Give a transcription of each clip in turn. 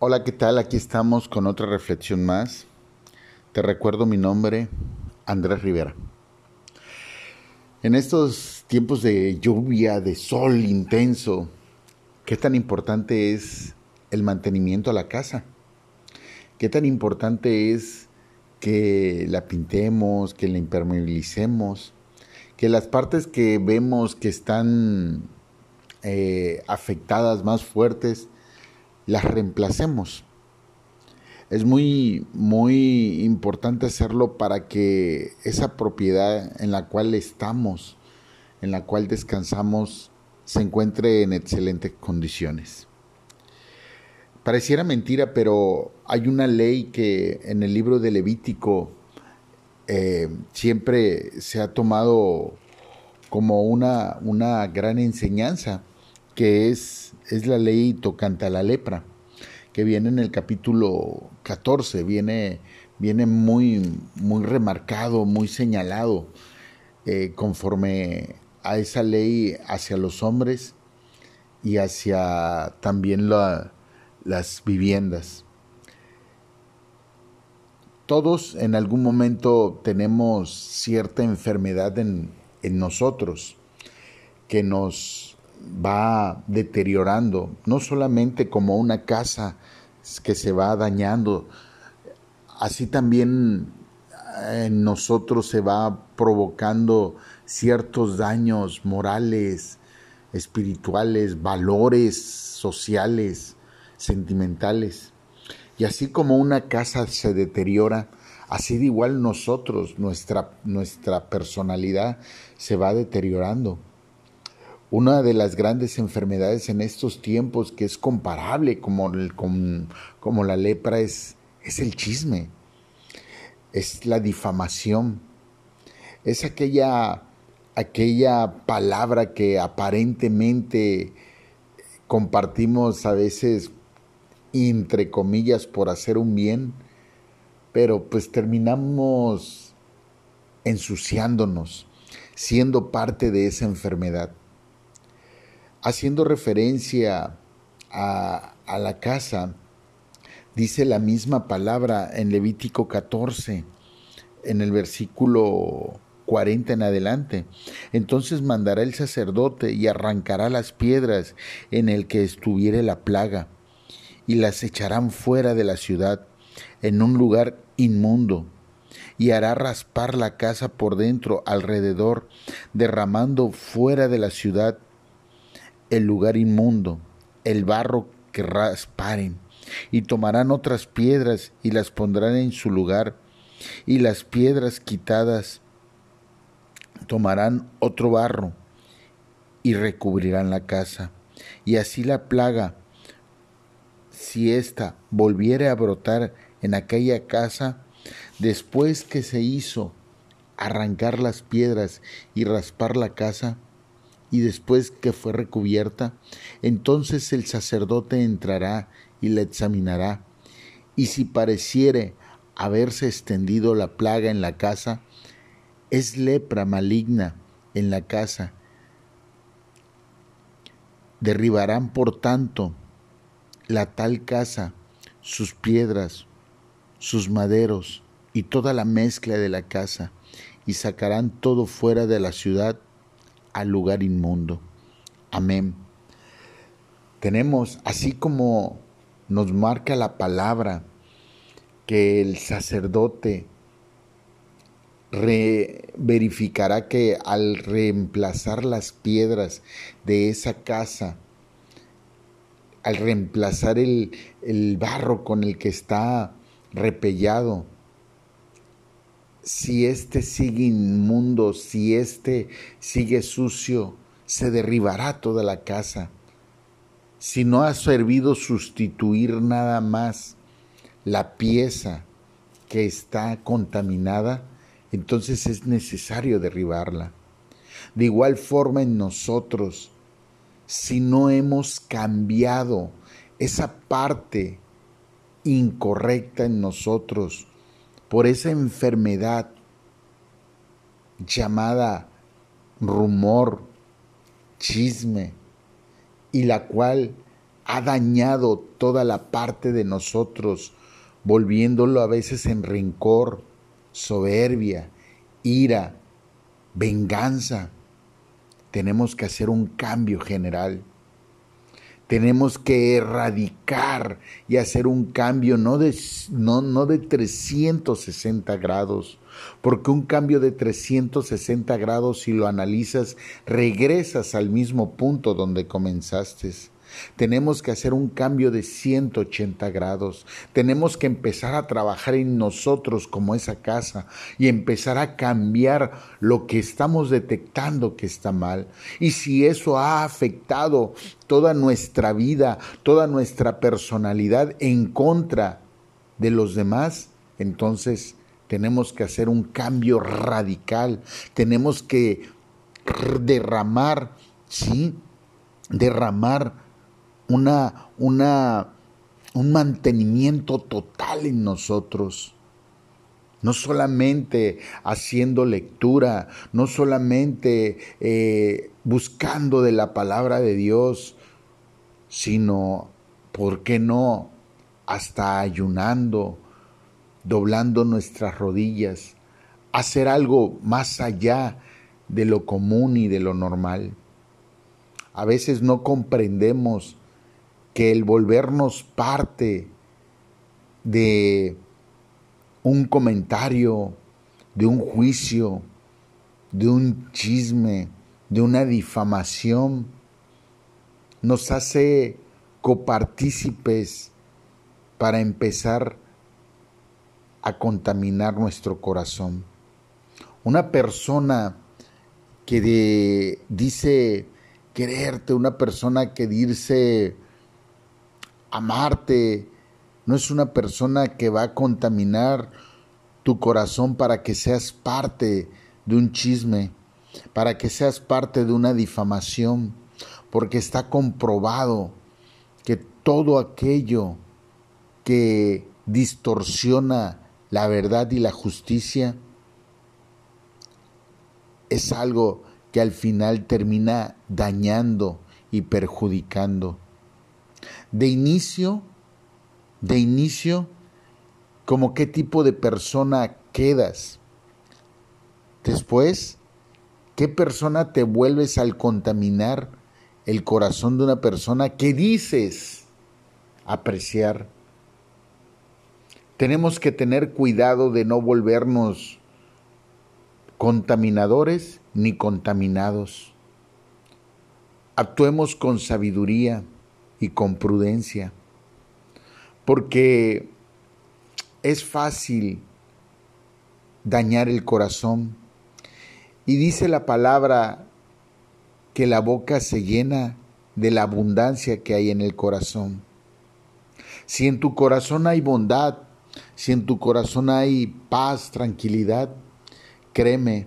Hola, ¿qué tal? Aquí estamos con otra reflexión más. Te recuerdo mi nombre, Andrés Rivera. En estos tiempos de lluvia, de sol intenso, ¿qué tan importante es el mantenimiento a la casa? ¿Qué tan importante es que la pintemos, que la impermeabilicemos, que las partes que vemos que están eh, afectadas más fuertes, las reemplacemos. Es muy, muy importante hacerlo para que esa propiedad en la cual estamos, en la cual descansamos, se encuentre en excelentes condiciones. Pareciera mentira, pero hay una ley que en el libro de Levítico eh, siempre se ha tomado como una, una gran enseñanza, que es, es la ley tocante a la lepra, que viene en el capítulo 14, viene, viene muy, muy remarcado, muy señalado, eh, conforme a esa ley hacia los hombres y hacia también las viviendas. Todos en algún momento tenemos cierta enfermedad en, en nosotros que nos va deteriorando, no solamente como una casa que se va dañando, así también en nosotros se va provocando ciertos daños morales, espirituales, valores sociales, sentimentales. Y así como una casa se deteriora, Así de igual nosotros, nuestra, nuestra personalidad se va deteriorando. Una de las grandes enfermedades en estos tiempos que es comparable como, como la lepra es, es el chisme, es la difamación, es aquella, aquella palabra que aparentemente compartimos a veces entre comillas por hacer un bien, pero pues terminamos ensuciándonos, siendo parte de esa enfermedad. Haciendo referencia a, la casa, dice la misma palabra en Levítico 14, en el versículo 40 en adelante. Entonces mandará el sacerdote y arrancará las piedras en el que estuviere la plaga, y las echarán fuera de la ciudad en un lugar inmundo, y hará raspar la casa por dentro alrededor, derramando fuera de la ciudad el lugar inmundo, el barro que rasparen, y tomarán otras piedras y las pondrán en su lugar, y las piedras quitadas tomarán otro barro y recubrirán la casa. Y así la plaga, si ésta volviere a brotar en aquella casa, después que se hizo arrancar las piedras y raspar la casa, y después que fue recubierta, entonces el sacerdote entrará y la examinará, y si pareciere haberse extendido la plaga en la casa, es lepra maligna en la casa. Derribarán por tanto la tal casa, sus piedras, sus maderos y toda la mezcla de la casa, y sacarán todo fuera de la ciudad al lugar inmundo. Amén. Tenemos, así como nos marca la palabra, que el sacerdote verificará que al reemplazar las piedras de esa casa, al reemplazar el, el barro con el que está repellado, si éste sigue inmundo, si éste sigue sucio, se derribará toda la casa. Si no ha servido sustituir nada más la pieza que está contaminada, entonces es necesario derribarla. De igual forma en nosotros, si no hemos cambiado esa parte incorrecta en nosotros por esa enfermedad llamada rumor, chisme, y la cual ha dañado toda la parte de nosotros, volviéndolo a veces en rencor, soberbia, ira, venganza. Tenemos que hacer un cambio general. Tenemos que erradicar y hacer un cambio no de, no, no de 360 grados, porque un cambio de 360 grados, si lo analizas, regresas al mismo punto donde comenzaste. Tenemos que hacer un cambio de 180 grados. Tenemos que empezar a trabajar en nosotros como esa casa y empezar a cambiar lo que estamos detectando que está mal. Y si eso ha afectado toda nuestra vida, toda nuestra personalidad en contra de los demás, entonces tenemos que hacer un cambio radical. Tenemos que derramar, sí, derramar una, una, un mantenimiento total en nosotros. No solamente haciendo lectura, no solamente eh, buscando de la palabra de Dios, sino, ¿por qué no? Hasta ayunando, doblando nuestras rodillas, hacer algo más allá de lo común y de lo normal. A veces no comprendemos que el volvernos parte de un comentario, de un juicio, de un chisme, de una difamación, nos hace copartícipes para empezar a contaminar nuestro corazón. Una persona que dice quererte, una persona que dice amarte, no es una persona que va a contaminar tu corazón para que seas parte de un chisme, para que seas parte de una difamación, porque está comprobado que todo aquello que distorsiona la verdad y la justicia es algo que al final termina dañando y perjudicando de inicio, de inicio, como qué tipo de persona quedas. Después, ¿qué persona te vuelves al contaminar el corazón de una persona que dices apreciar? Tenemos que tener cuidado de no volvernos contaminadores ni contaminados. Actuemos con sabiduría y con prudencia, porque es fácil dañar el corazón. Y dice la palabra que la boca se llena de la abundancia que hay en el corazón. Si en tu corazón hay bondad, si en tu corazón hay paz, tranquilidad, créeme,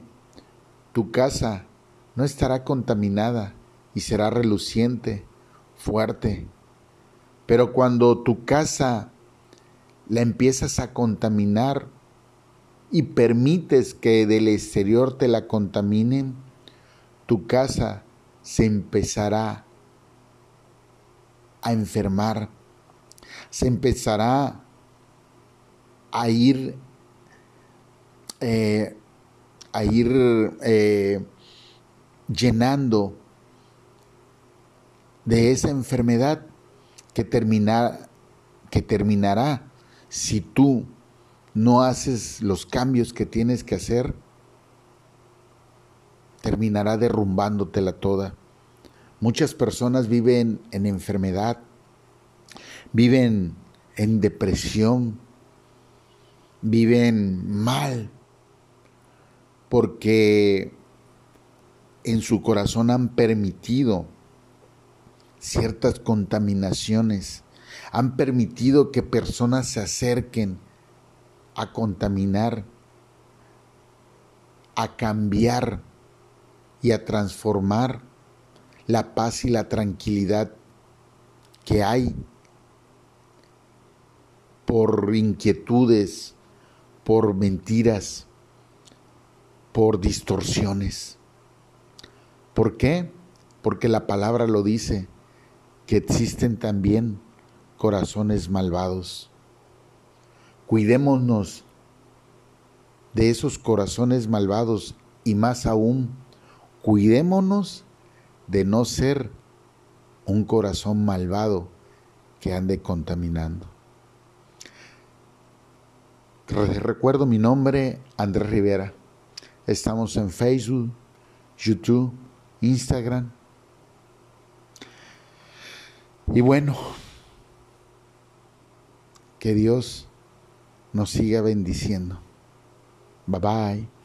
tu casa no estará contaminada y será reluciente fuerte. Pero cuando tu casa la empiezas a contaminar y permites que del exterior te la contaminen, tu casa se empezará a enfermar, se empezará a ir, eh, a ir eh, llenando de esa enfermedad que, que terminará si tú no haces los cambios que tienes que hacer, terminará derrumbándotela toda. Muchas personas viven en enfermedad, viven en depresión, viven mal, porque en su corazón han permitido ciertas contaminaciones, han permitido que personas se acerquen a contaminar, a cambiar y a transformar la paz y la tranquilidad que hay por inquietudes, por mentiras, por distorsiones. ¿Por qué? Porque la palabra lo dice que existen también corazones malvados. Cuidémonos de esos corazones malvados y más aún, cuidémonos de no ser un corazón malvado que ande contaminando. Recuerdo mi nombre, Andrés Rivera. Estamos en Facebook, YouTube, Instagram. Y bueno, que Dios nos siga bendiciendo. Bye bye.